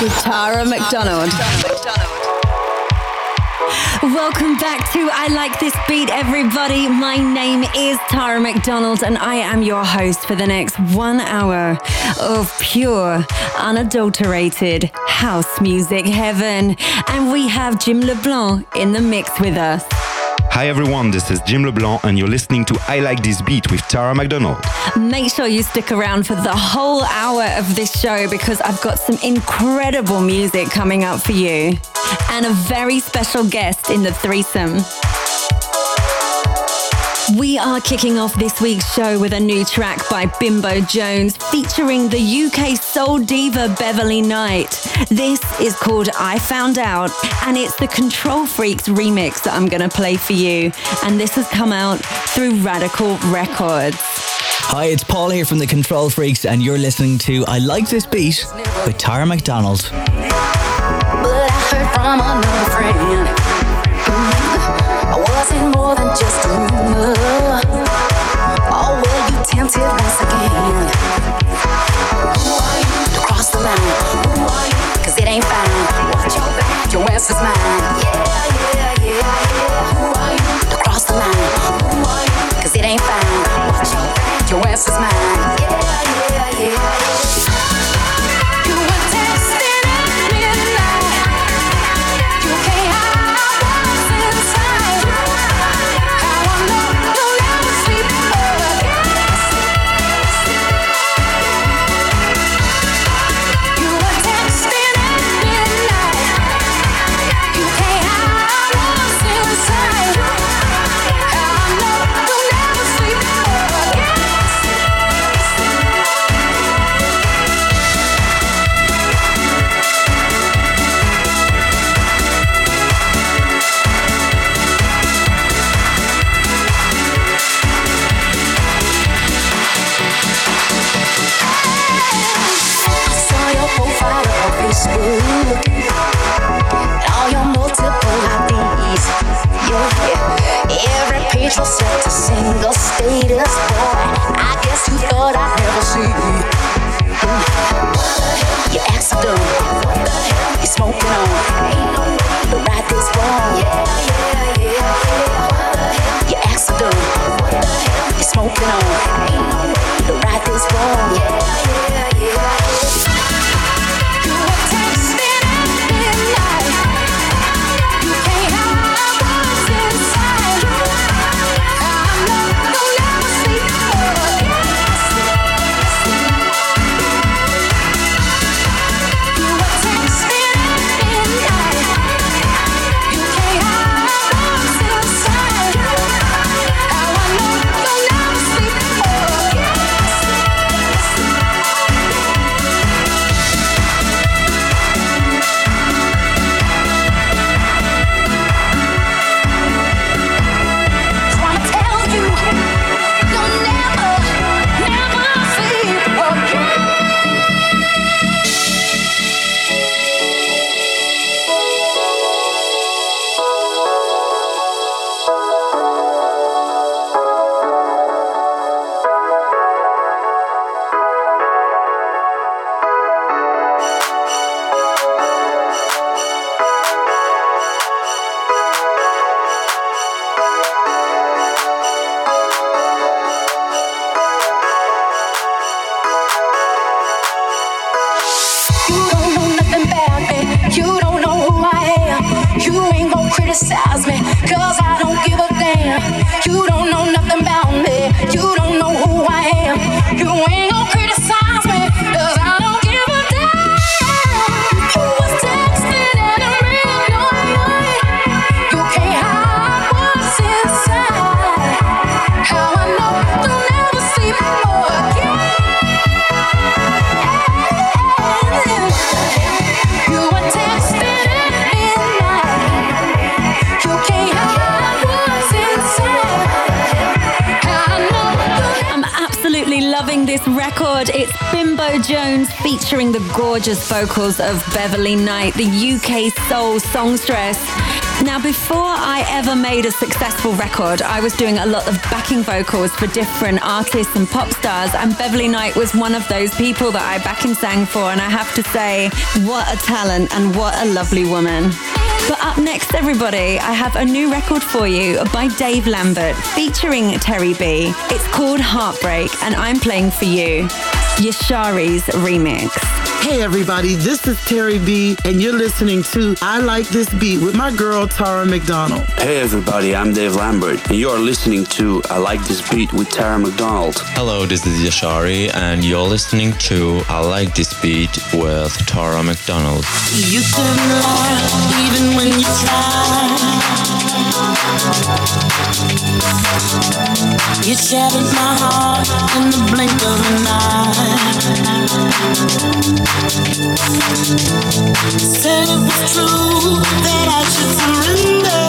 With Tara McDonald. Welcome back to I Like This Beat, everybody. My name is Tara McDonald, and I am your host for the next one hour of pure, unadulterated house music heaven. And we have Jim LeBlanc in the mix with us. Hi everyone, this is Jim LeBlanc and you're listening to I Like This Beat with Tara McDonald. Make sure you stick around for the whole hour of this show because I've got some incredible music coming up for you and a very special guest in the threesome. We are kicking off this week's show with a new track by Bimbo Jones featuring the UK soul diva Beverley Knight. This is called I Found Out and it's the Control Freaks remix that I'm going to play for you. And this has come out through Radical Records. Hi, it's Paul here from the Control Freaks, and you're listening to I Like This Beat with Tara McDonald. But I heard from another friend your ass is mine. Yeah, yeah, yeah. Gorgeous vocals of Beverley Knight, the UK soul songstress. Now, before I ever made a successful record, I was doing a lot of backing vocals for different artists and pop stars, and Beverley Knight was one of those people that I back and sang for, and I have to say, what a talent and what a lovely woman. But up next, everybody, I have a new record for you by Dave Lambert featuring Terry B. It's called Heartbreak, and I'm playing for you Yashari's remix. Hey everybody, this is Terry B, and you're listening to I Like This Beat with my girl Tara McDonald. Hey everybody, I'm Dave Lambert, and you're listening to I Like This Beat with Tara McDonald. Hello, this is Yashari, and you're listening to I Like This Beat with Tara McDonald. You couldn't lie, even when you tried. You shattered my heart in the blink of an eye. Said it was true that I should surrender.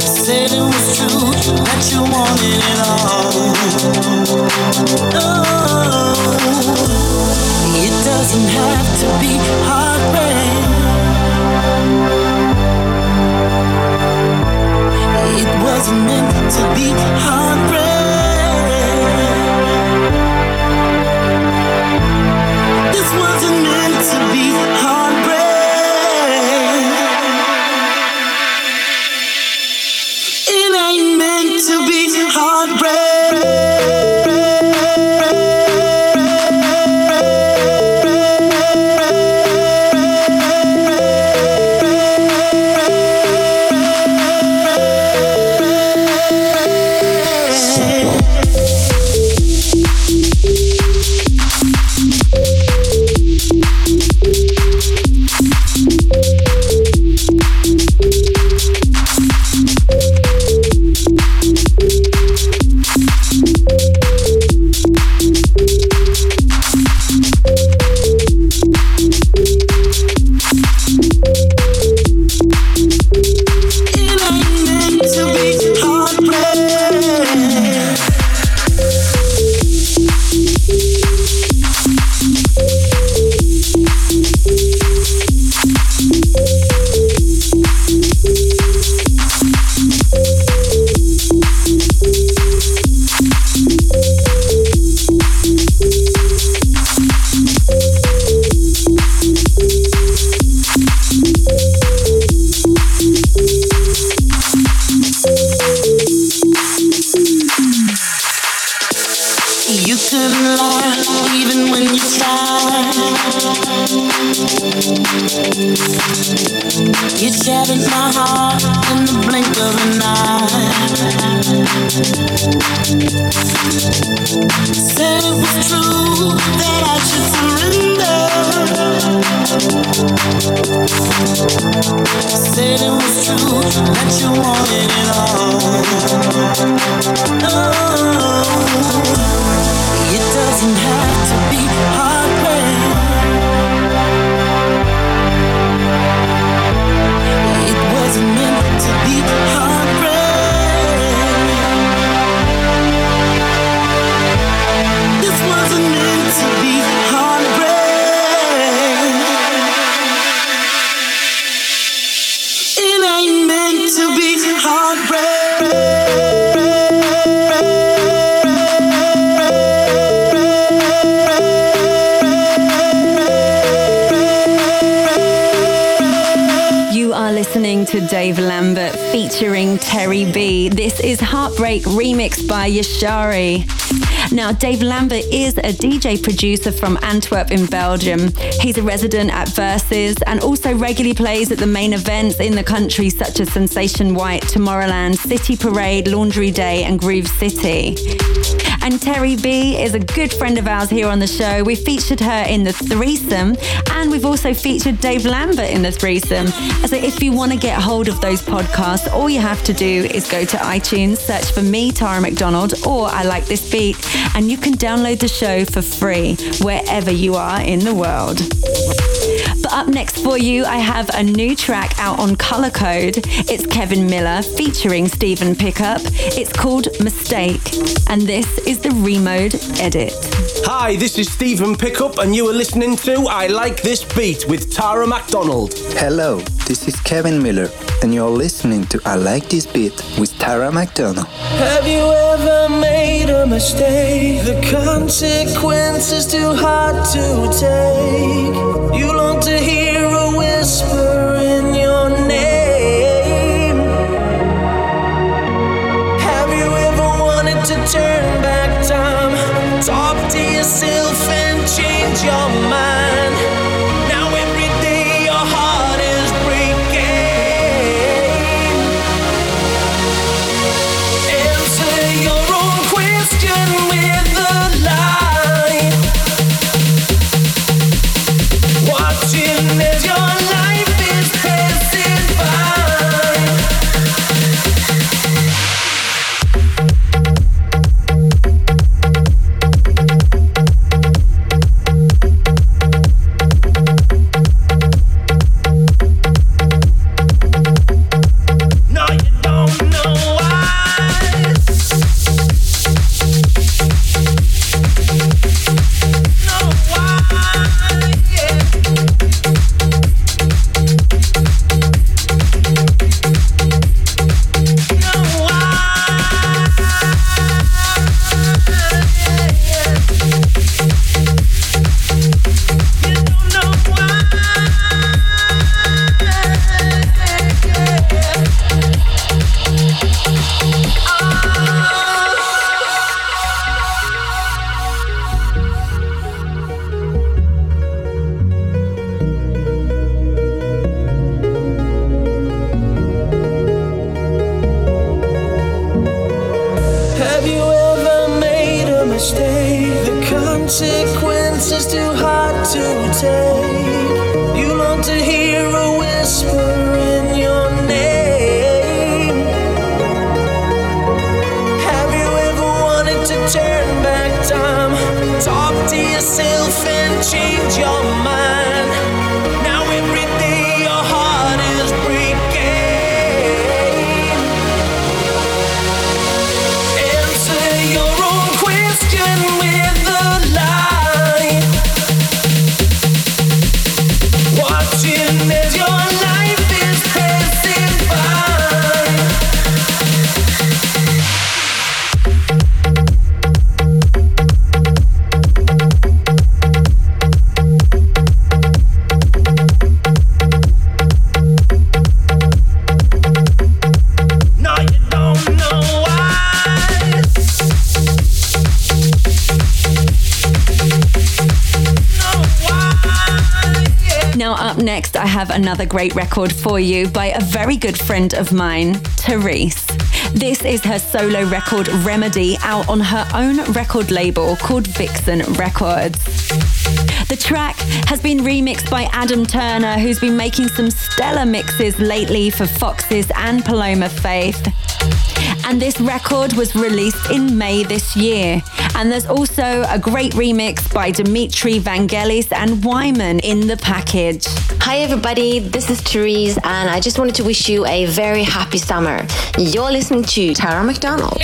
Said it was true that you wanted it all. Oh, it doesn't have to be heartbreak. Wasn't meant to be heartbreak. A DJ producer from Antwerp in Belgium. He's a resident at Versus and also regularly plays at the main events in the country, such as Sensation White, Tomorrowland, City Parade, Laundry Day, and Groove City. And Terry B is a good friend of ours here on the show. We featured her in the threesome, and we've also featured Dave Lambert in the threesome. So if you want to get hold of those podcasts, all you have to do is go to iTunes, search for me, Tara McDonald, or I Like This Beat, and you can download the show for free wherever you are in the world. But up next for you, I have a new track out on Color Code. It's Kevin Miller featuring Stephen Pickup. It's called Mistake, and this is the Remode edit. Hi, this is Stephen Pickup, and you are listening to I Like This Beat with Tara McDonald. Hello, this is Kevin Miller, and you're listening to I Like This Beat with Tara McDonald. Have you ever made a mistake? The consequence is too hard to take. You long to hear a whisper turn back time? Talk to yourself and change your mind. Another great record for you by a very good friend of mine, Therese. This is her solo record Remedy out on her own record label called Vixen Records. The track has been remixed by Adam Turner, who's been making some stellar mixes lately for Foxes and Paloma Faith. And this record was released in May this year. And there's also a great remix by Dimitri Vangelis and Wyman in the package. Hi, everybody. This is Therese, and I just wanted to wish you a very happy summer. You're listening to Tara McDonald.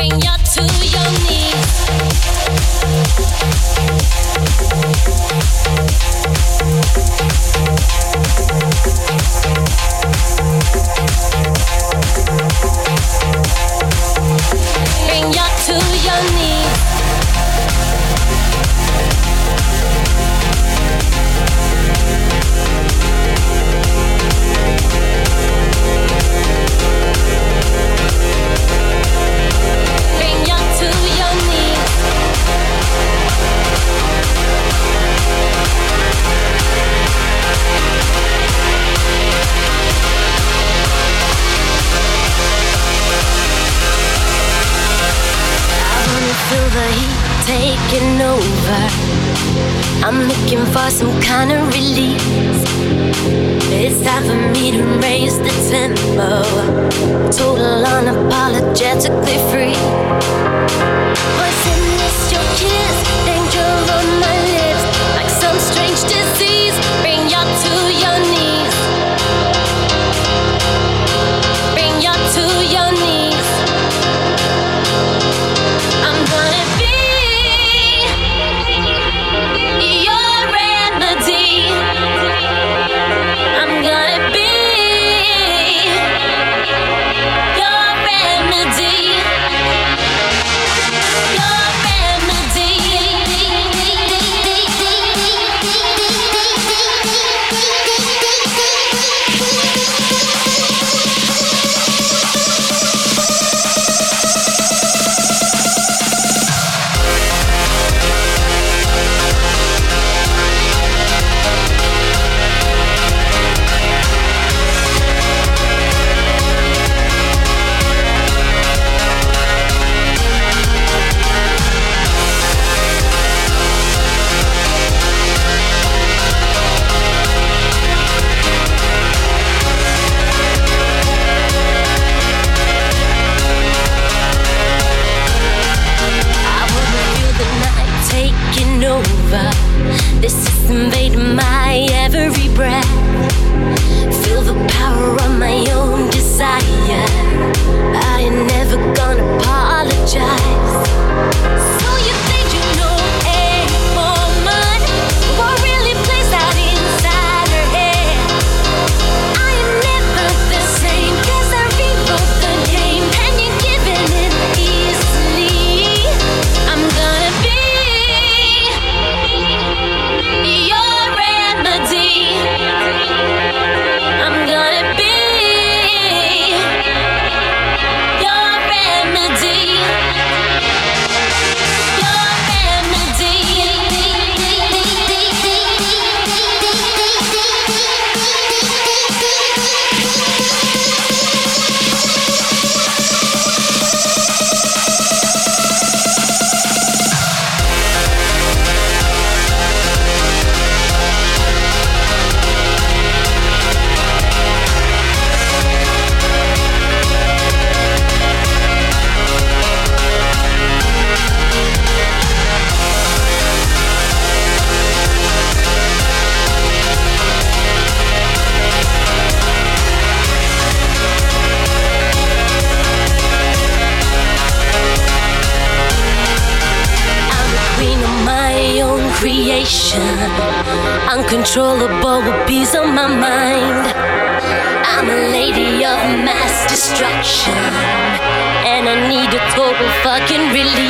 Uncontrollable with bees on my mind. I'm a lady of mass destruction. And I need a total fucking release.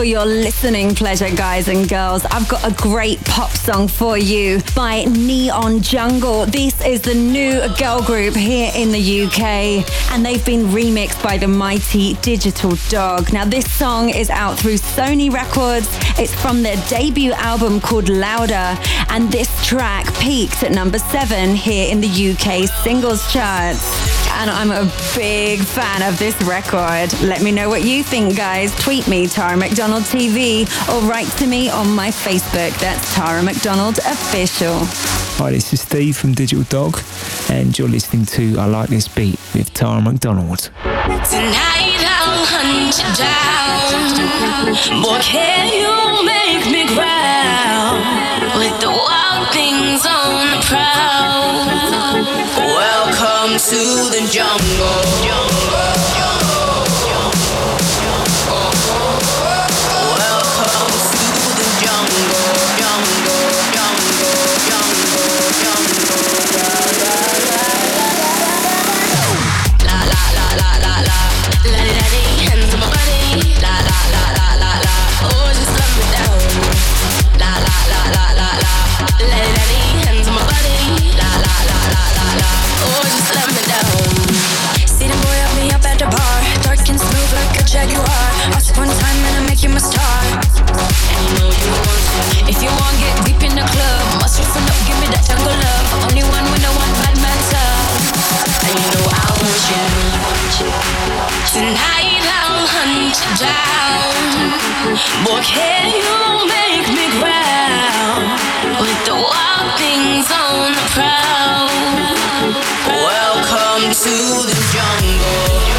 For your listening pleasure, guys and girls, I've got a great pop song for you by Neon Jungle. This is the new girl group here in the UK, and they've been remixed by the mighty Digital Dog. Now, this song is out through Sony Records. It's from their debut album called Louder, and this track peaked at number seven here in the UK singles charts. And I'm a big fan of this record. Let me know what you think, guys. Tweet me, Tara McDonald TV, or write to me on my Facebook. That's Tara McDonald Official. Hi, this is Steve from Digital Dog, and you're listening to I Like This Beat with Tara McDonald. Tonight I'll hunt you down. Boy, can you make me growl with the wild things on the prowl? Welcome to the jungle. Welcome Boy, can you make me with the wild things on the prowl? Welcome to the jungle.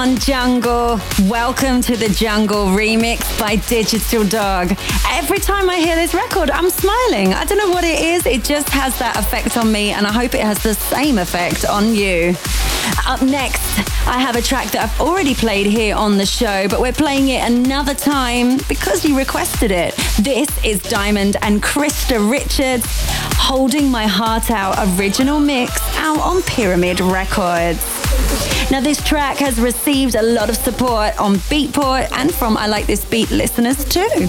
Jungle. Welcome to the Jungle remix by Digital Dog. Every time I hear this record, I'm smiling. I don't know what it is, it just has that effect on me, and I hope it has the same effect on you. Up next, I have a track that I've already played here on the show, but we're playing it another time because you requested it. This is Diamond and Krista Richards, Holding My Heart Out original mix out on Pyramid Records. Now, this track has received a lot of support on Beatport and from I Like This Beat listeners too.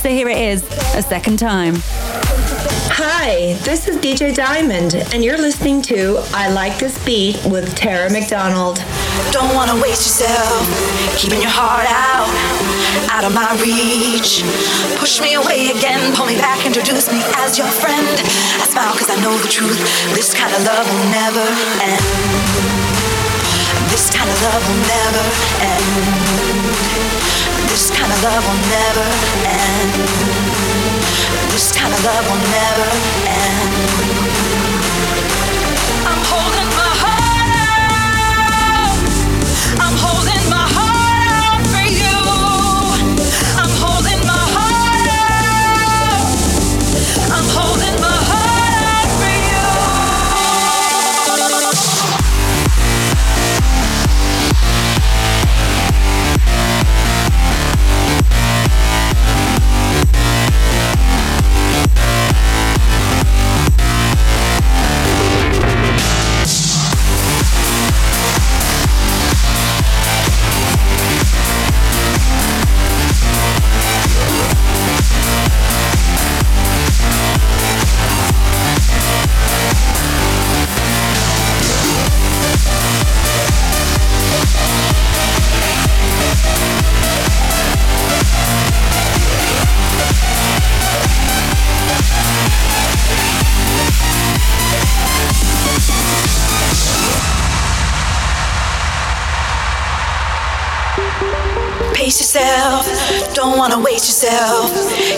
So here it is, a second time. Hi, this is DJ Diamond, and you're listening to I Like This Beat with Tara McDonald. Don't wanna waste yourself, keeping your heart out, out of my reach. Push me away again, pull me back, introduce me as your friend. I smile cause I know the truth, this kind of love will never end. This kind of love will never end. This kind of love will never end. This kind of love will never end. I'm holding my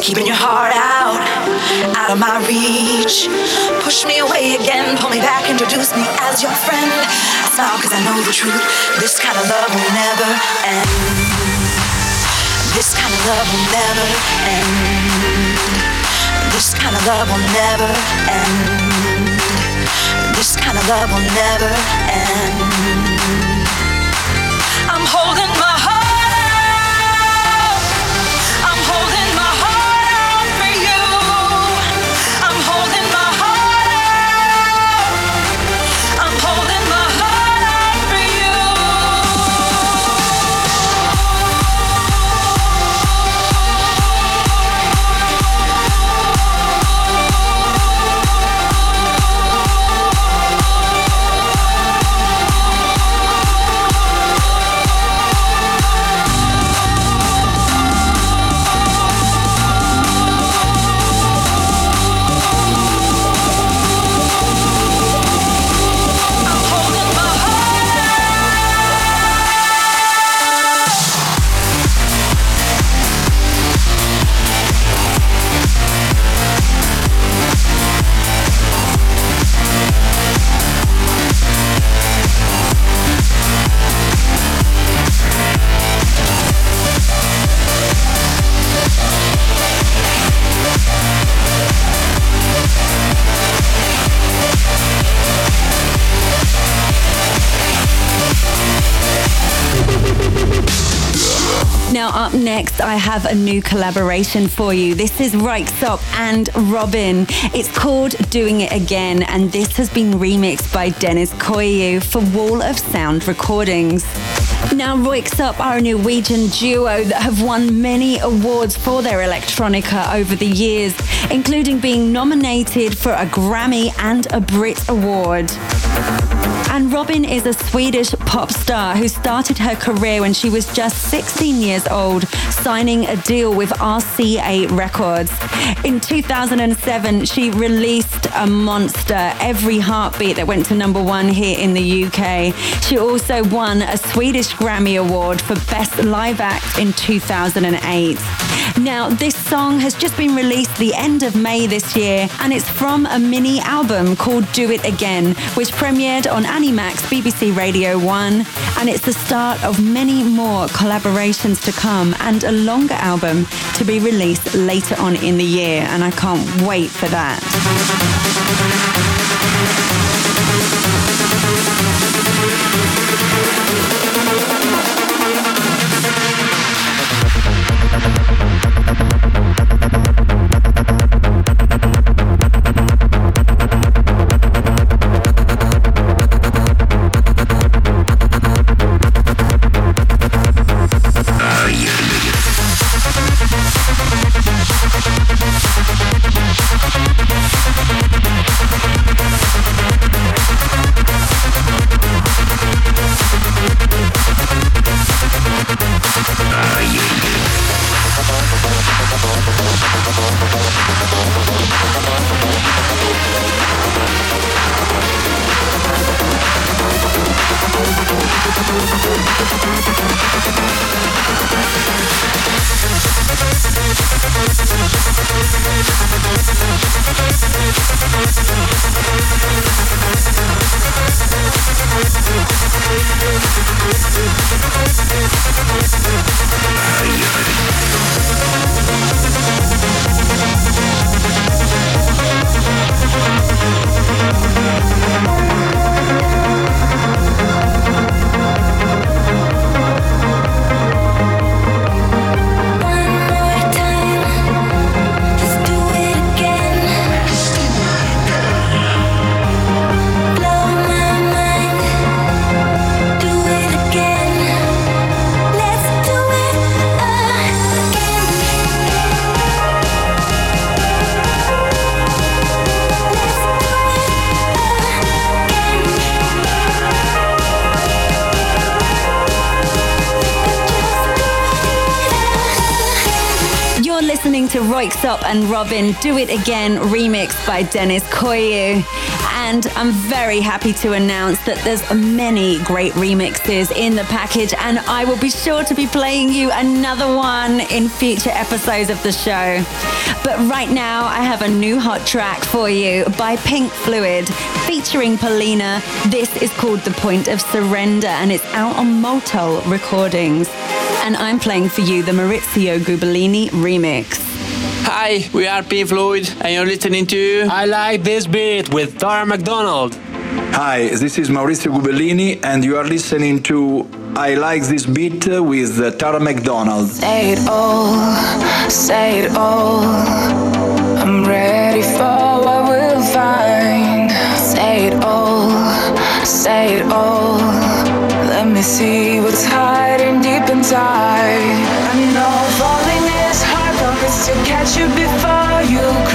Keeping your heart out, out of my reach. Push me away again, pull me back, introduce me as your friend. I smile cause I know the truth. This kind of love will never end. This kind of love will never end. This kind of love will never end. This kind of love will never end. I'm holding next, I have a new collaboration for you. This is Röyksopp and Robyn. It's called Doing It Again, and this has been remixed by Dennis Koyu for Wall of Sound Recordings. Now, Röyksopp are a Norwegian duo that have won many awards for their electronica over the years, including being nominated for a Grammy and a Brit Award. And Robyn is a Swedish pop star who started her career when she was just 16 years old, signing a deal with RCA Records. In 2007, she released a monster, Every Heartbeat, that went to number one here in the UK. She also won a Swedish Grammy Award for Best Live Act in 2008. Now, this song has just been released the end of May this year, and it's from a mini album called Do It Again, which premiered on Annie Mac's BBC Radio 1, and it's the start of many more collaborations to come and a longer album to be released later on in the year, and I can't wait for that. And Robyn Do It Again remixed by Dennis Koyu. And I'm very happy to announce that there's many great remixes in the package, and I will be sure to be playing you another one in future episodes of the show. But right now, I have a new hot track for you by Pink Fluid featuring Polina. This is called The Point of Surrender, and it's out on Motel Recordings. And I'm playing for you the Maurizio Gubellini remix. Hi, we are Pink Fluid, and you're listening to I Like This Beat with Tara McDonald. Hi, this is Maurizio Gubellini, and you are listening to I Like This Beat with Tara McDonald. Say it all, say it all. I'm ready for what we'll find. Say it all, say it all. Let me see what's hiding deep inside. To catch you before you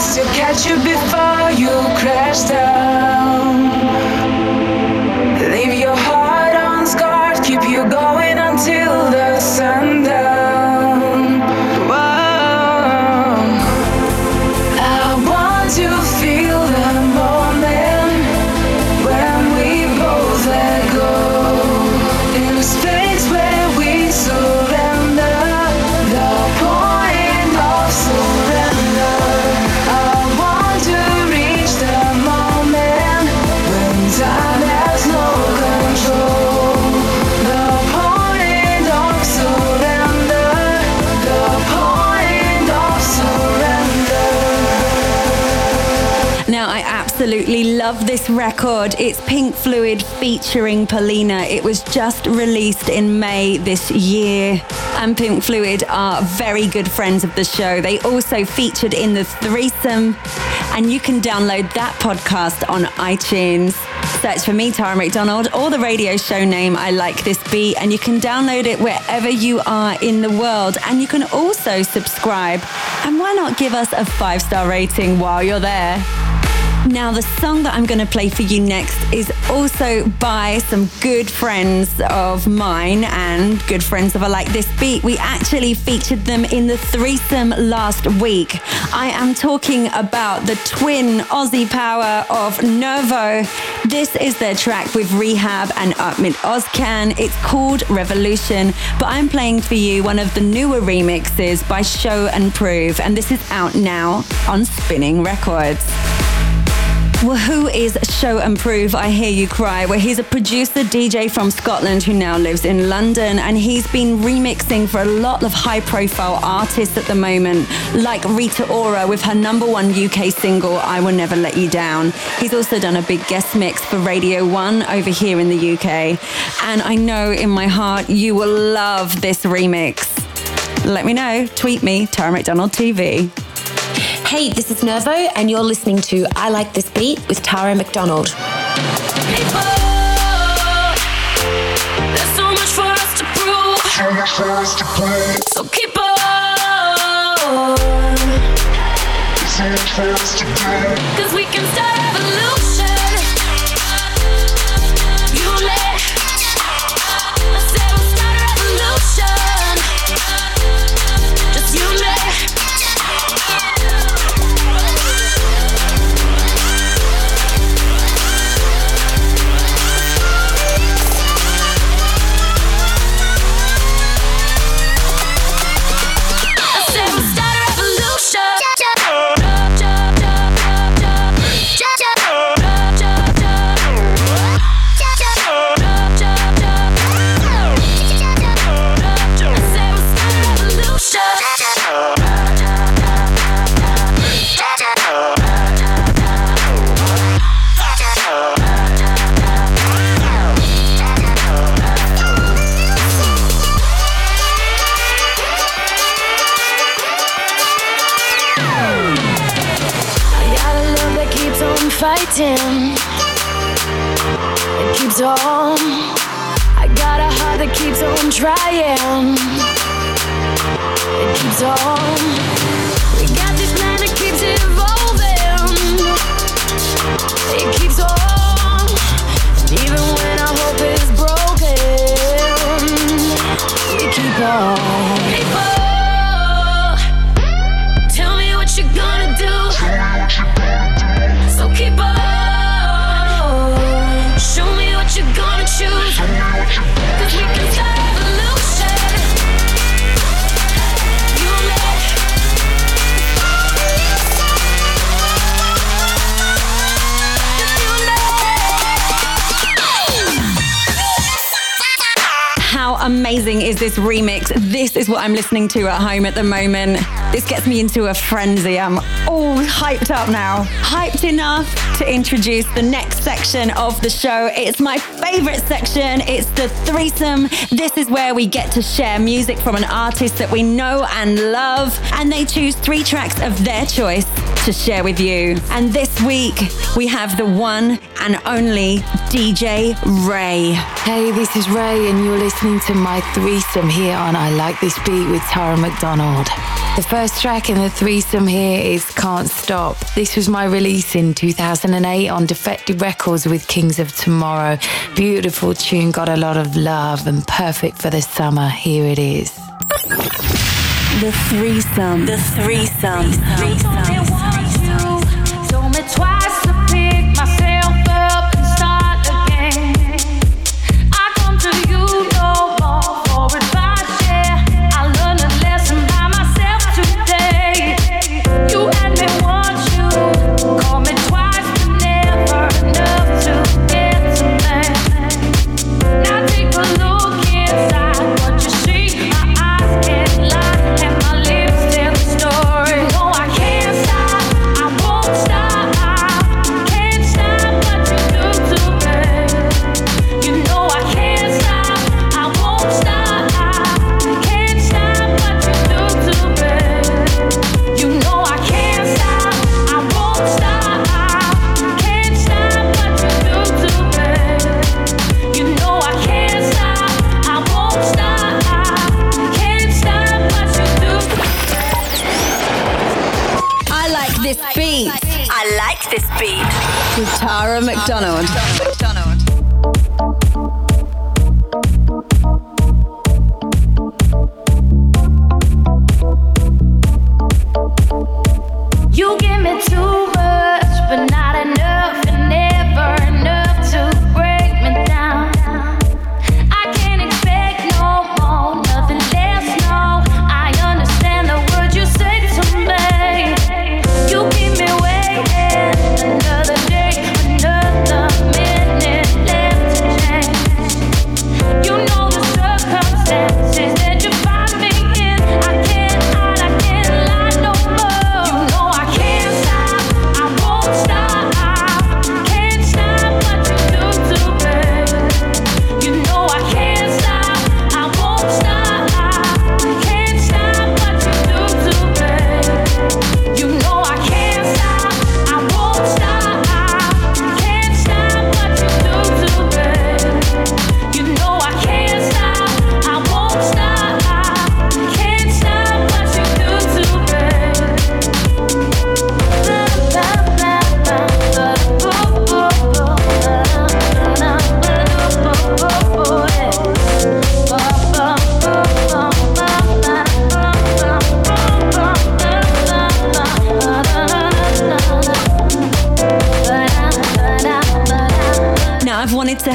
to catch you before you crash down. Love this record. It's Pink Fluid featuring Polina. It was just released in May this year. And Pink Fluid are very good friends of the show. They also featured in the threesome. And you can download that podcast on iTunes. Search for me, Tara McDonald, or the radio show name I Like This Beat, and you can download it wherever you are in the world. And you can also subscribe. And why not give us a five star rating while you're there? Now, the song that I'm going to play for you next is also by some good friends of mine and good friends of I Like This Beat. We actually featured them in the threesome last week. I am talking about the twin Aussie power of Nervo. This is their track with R3hab and Ummet Ozcan. It's called Revolution, but I'm playing for you one of the newer remixes by Show and Prove, and this is out now on Spinnin' Records. Well, who is Show and Prove? I hear you cry. Well, he's a producer DJ from Scotland who now lives in London, and he's been remixing for a lot of high profile artists at the moment, like Rita Ora with her number one UK single, I Will Never Let You Down. He's also done a big guest mix for Radio 1 over here in the UK. And I know in my heart you will love this remix. Let me know. Tweet me, Tara McDonald TV. Hey, this is Nervo, and you're listening to I Like This Beat with Tara McDonald. There's so much for us to prove. So us to play. So keep on. There's so much for us to play. Cause we can start a revolution. Fighting. It keeps on. I got a heart that keeps on trying. It keeps on. Remix? This is what I'm listening to at home at the moment. This gets me into a frenzy. I'm all hyped up now. Hyped enough to introduce the next section of the show. It's my favorite section. It's the threesome. This is where we get to share music from an artist that we know and love, and they choose three tracks of their choice to share with you. And this week, we have the one and only DJ Rae. Hey, this is Rae, and you're listening to my threesome here on I Like This Beat with Tara McDonald. The first track in the threesome here is Can't Stop. This was my release in 2008 on Defected Records with Kings of Tomorrow. Beautiful tune, got a lot of love and perfect for the summer. Here it is. The threesome. The threesome. threesome. threesome.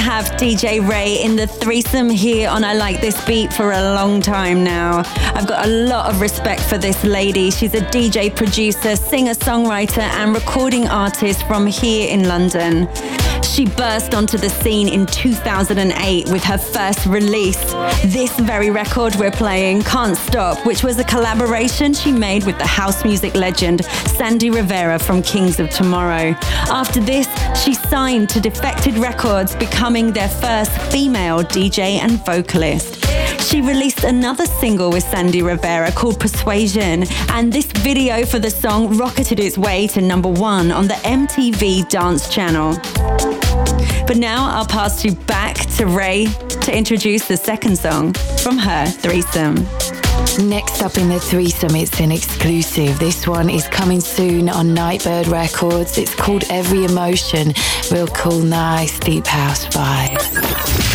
DJ Rae in the threesome here on I Like This Beat for a long time now. I've got a lot of respect for this lady. She's a DJ producer, singer songwriter, and recording artist from here in London. She burst onto the scene in 2008 with her first release. This very record we're playing, Can't Stop, which was a collaboration she made with the house music legend Sandy Rivera from Kings of Tomorrow. After this, she signed to Defected Records, becoming their first female DJ and vocalist. She released another single with Sandy Rivera called Persuasion, and this video for the song rocketed its way to number one on the MTV Dance Channel. But now I'll pass you back to Rae to introduce the second song from her threesome. Next up in the threesome, it's an exclusive. This one is coming soon on Nightbird Records. It's called Every Emotion. Real cool, nice, deep house vibe.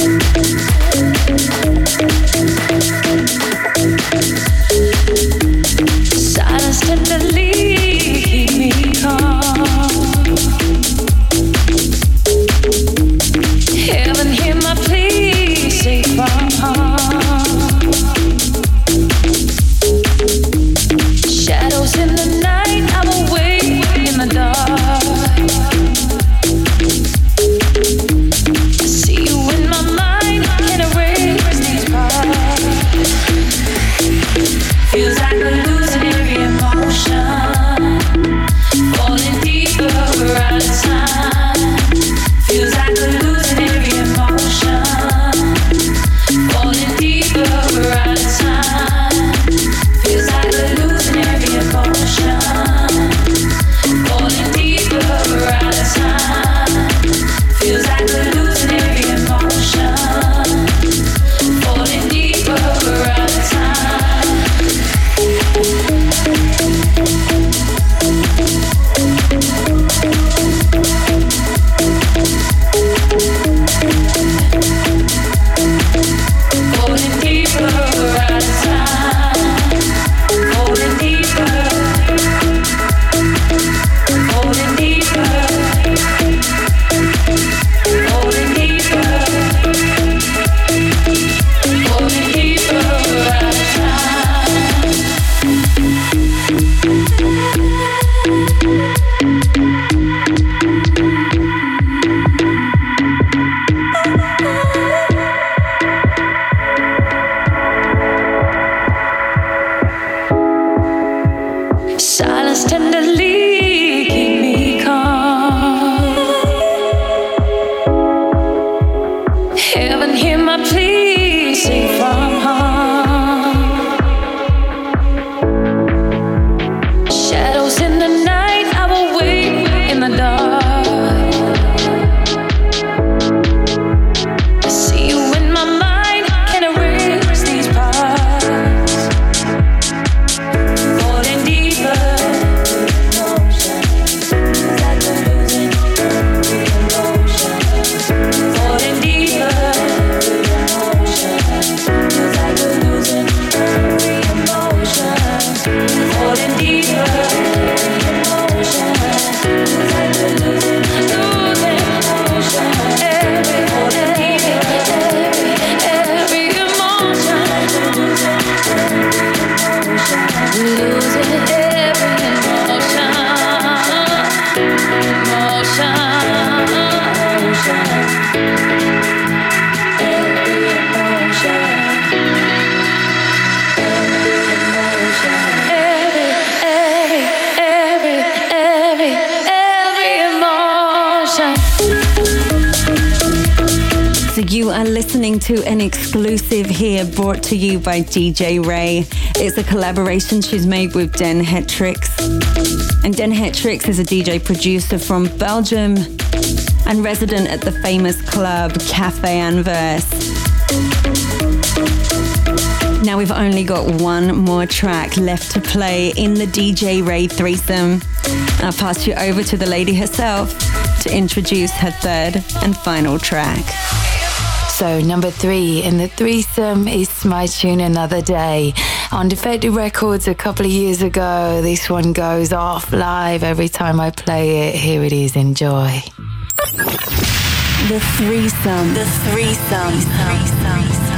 I'm awake Heaven, hear my plea. Sing from heart. Listening to an exclusive here brought to you by DJ Rae. It's a collaboration she's made with Den Hetrix. And Den Hetrix is a DJ producer from Belgium and resident at the famous club Cafe Anvers. Now we've only got one more track left to play in the DJ Rae threesome. I'll pass you over to the lady herself to introduce her third and final track. So, number three in the threesome is my tune Another Day. On Defected Records a couple of years ago, this one goes off live every time I play it. Here it is, enjoy. The threesome. The threesome. The threesome. Tell me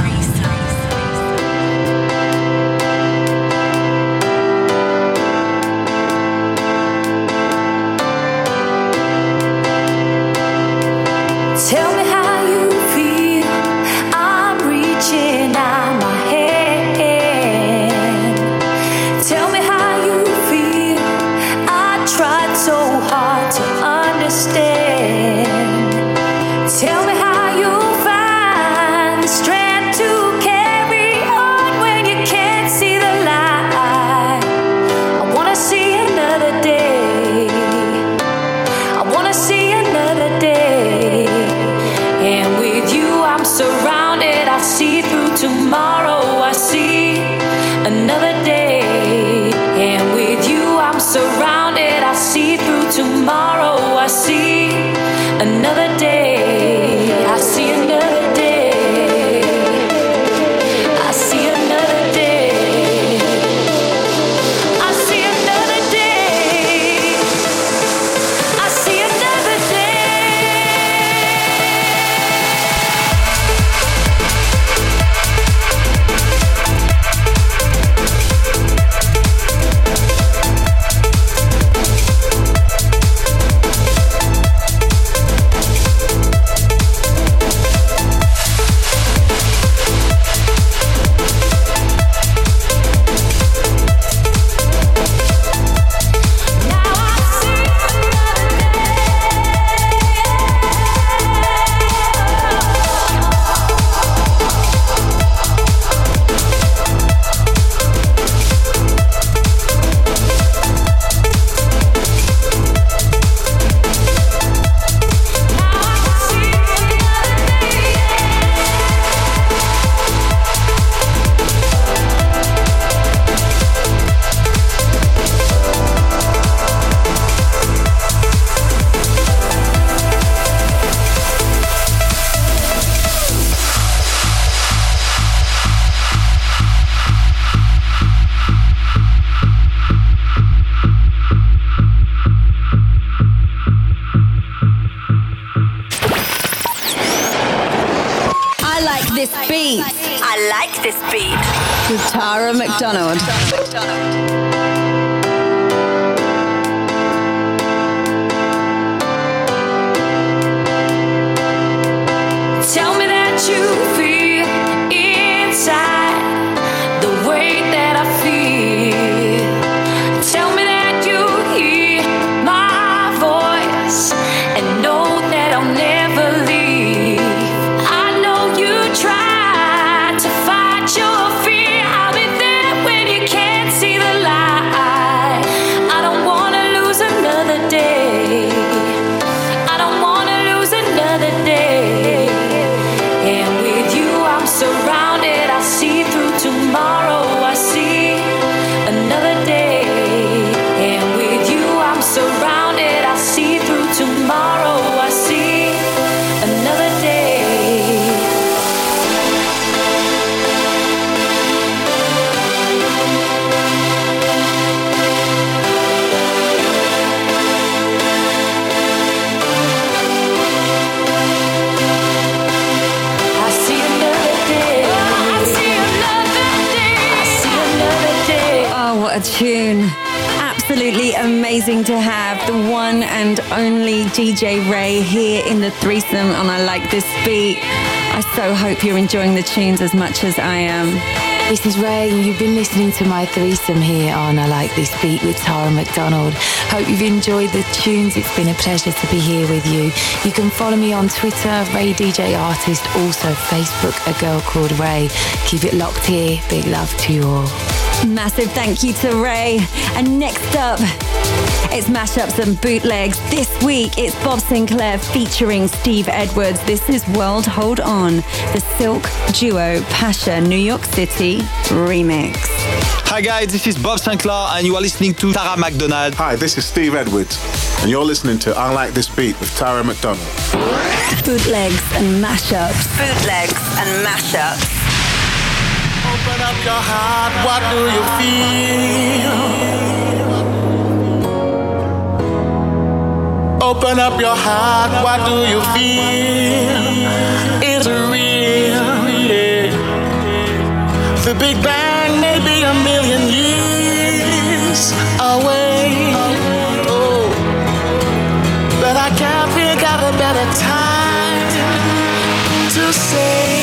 tune. absolutely amazing to have the one and only DJ Rae here in the threesome on I Like This Beat. I so hope you're enjoying the tunes as much as I am. This is Rae, and you've been listening to my threesome here on I Like This Beat with Tara McDonald. Hope you've enjoyed the tunes. It's been a pleasure to be here with you. You can follow me on Twitter, Rae DJ Artist, also Facebook, A Girl Called Rae. Keep it locked here. Big love to you all. Massive thank you to Rae. And next up, it's mashups and bootlegs. This week, it's Bob Sinclar featuring Steve Edwards. This is World Hold On, the Silk Duo Pasha New York City remix. Hi guys, this is Bob Sinclar, and you are listening to Tara McDonald. Hi, this is Steve Edwards and you're listening to I Like This Beat with Tara McDonald. Bootlegs and mashups. Bootlegs and mashups. Open up your heart, what do you feel? Open up your heart, what do you feel? Is it real? The Big Bang may be a million years away. Oh. But I can't think of a better time to say.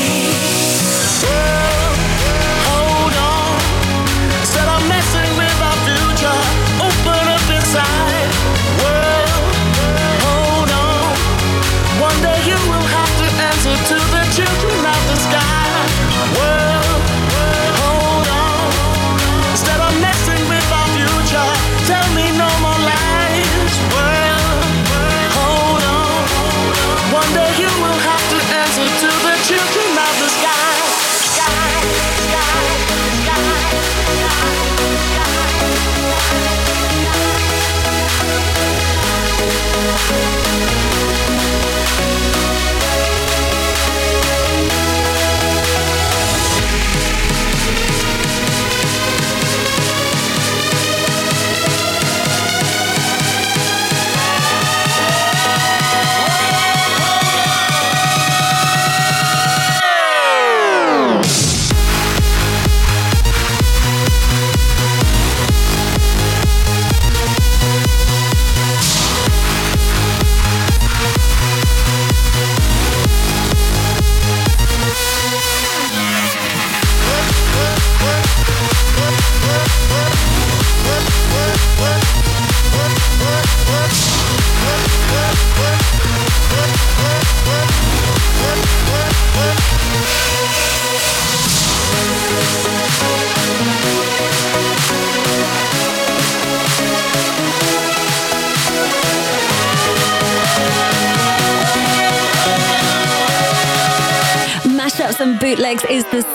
Bootlegs is the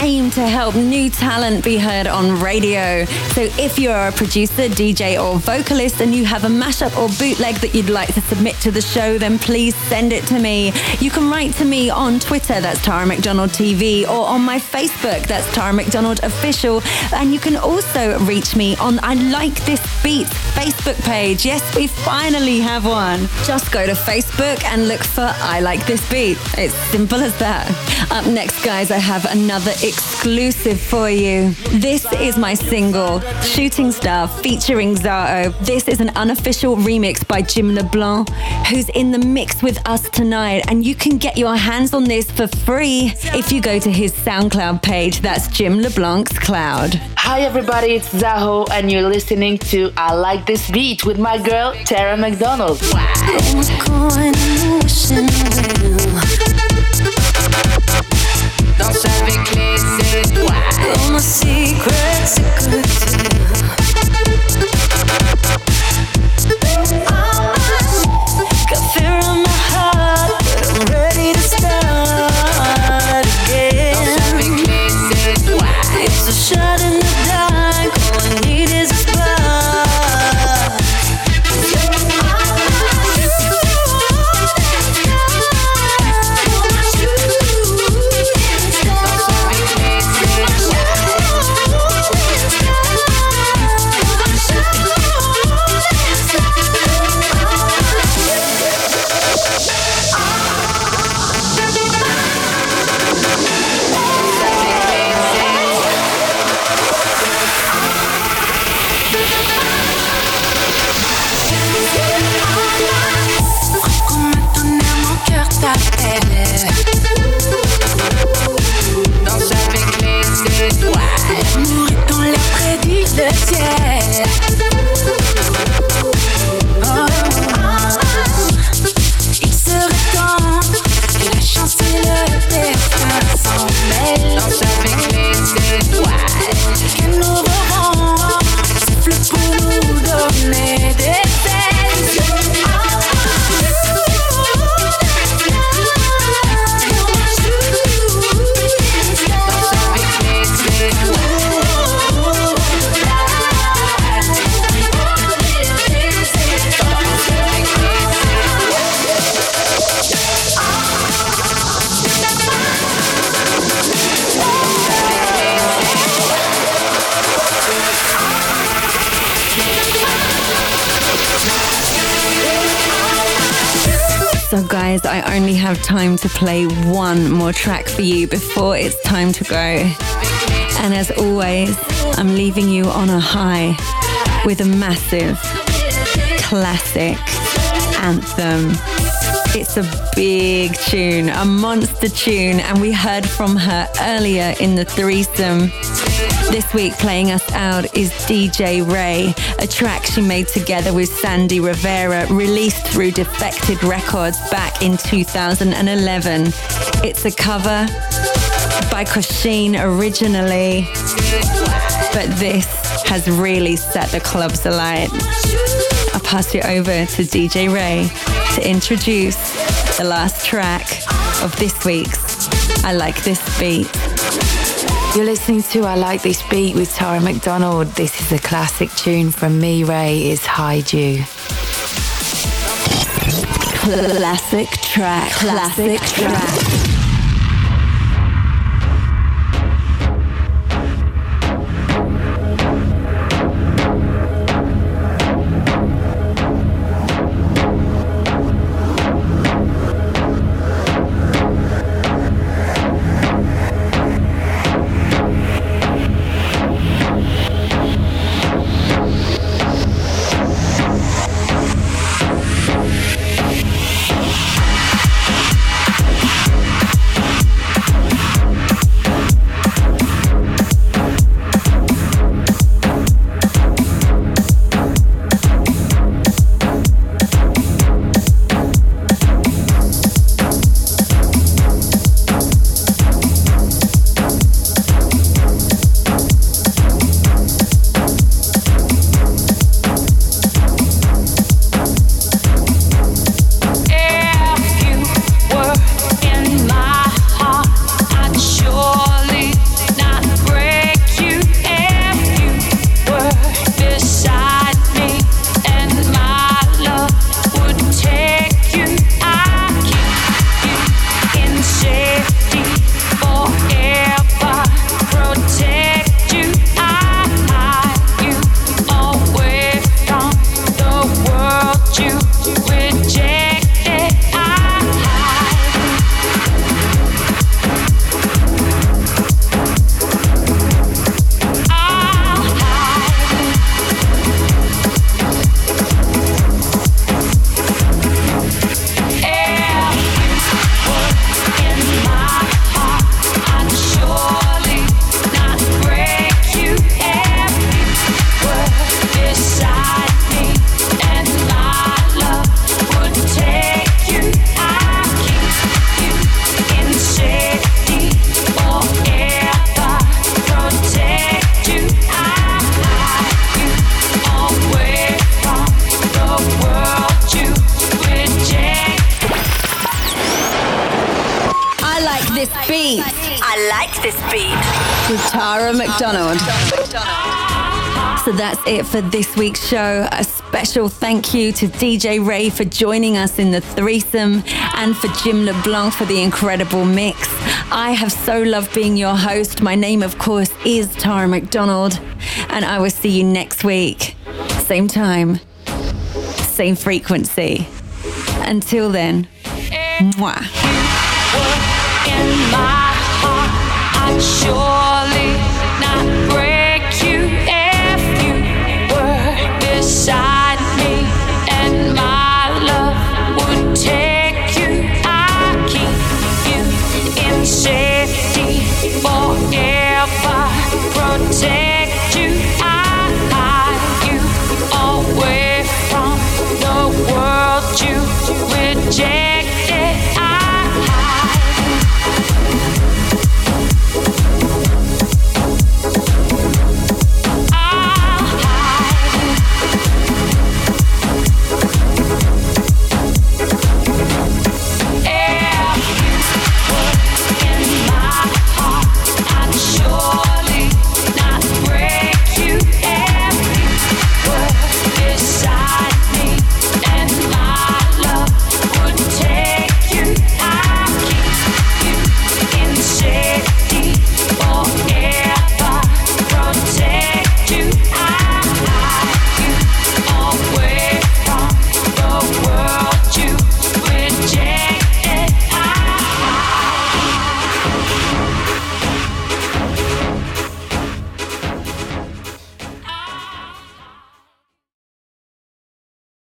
aimed to help new talent be heard on radio. So if you're a producer, DJ, or vocalist and you have a mashup or bootleg that you'd like to submit to the show, then please send it to me. You can write to me on Twitter, that's Tara McDonald TV, or on my Facebook, that's Tara McDonald Official. And you can also reach me on I Like This Beat Facebook page. Yes, we finally have one. Just go to Facebook and look for I Like This Beat. It's simple as that. Up next, guys, I have another exclusive for you. This is my single, Shooting Star, featuring Zaho. This is an unofficial remix by Jim LeBlanc, who's in the mix with us tonight. And you can get your hands on this for free if you go to his SoundCloud page. That's Jim LeBlanc's Cloud. Hi everybody, it's Zaho and you're listening to I Like This Beat with my girl Tara McDonald. Danse avec les étoiles. All my secrets are good play one more track for you before it's time to go. And as always, I'm leaving you on a high with a massive classic anthem. It's a big tune, a monster tune, and we heard from her earlier in the threesome. This week, playing us out is DJ Rae, a track she made together with Sandy Rivera, released through Defected Records back in 2011. It's a cover by Kosheen originally, but this has really set the clubs alight. I'll pass you over to DJ Rae to introduce the last track of this week's I Like This Beat. You're listening to I Like This Beat with Tara McDonald. This is a classic tune from me, Rae, is Hide U. Classic track. Classic, track. It for this week's show. A special thank you to DJ Rae for joining us in the threesome and for Jim LeBlanc for the incredible mix. I have so loved being your host. My name, of course, is Tara McDonald, and I will see you next week. Same time, same frequency. Until then, mwah. Beside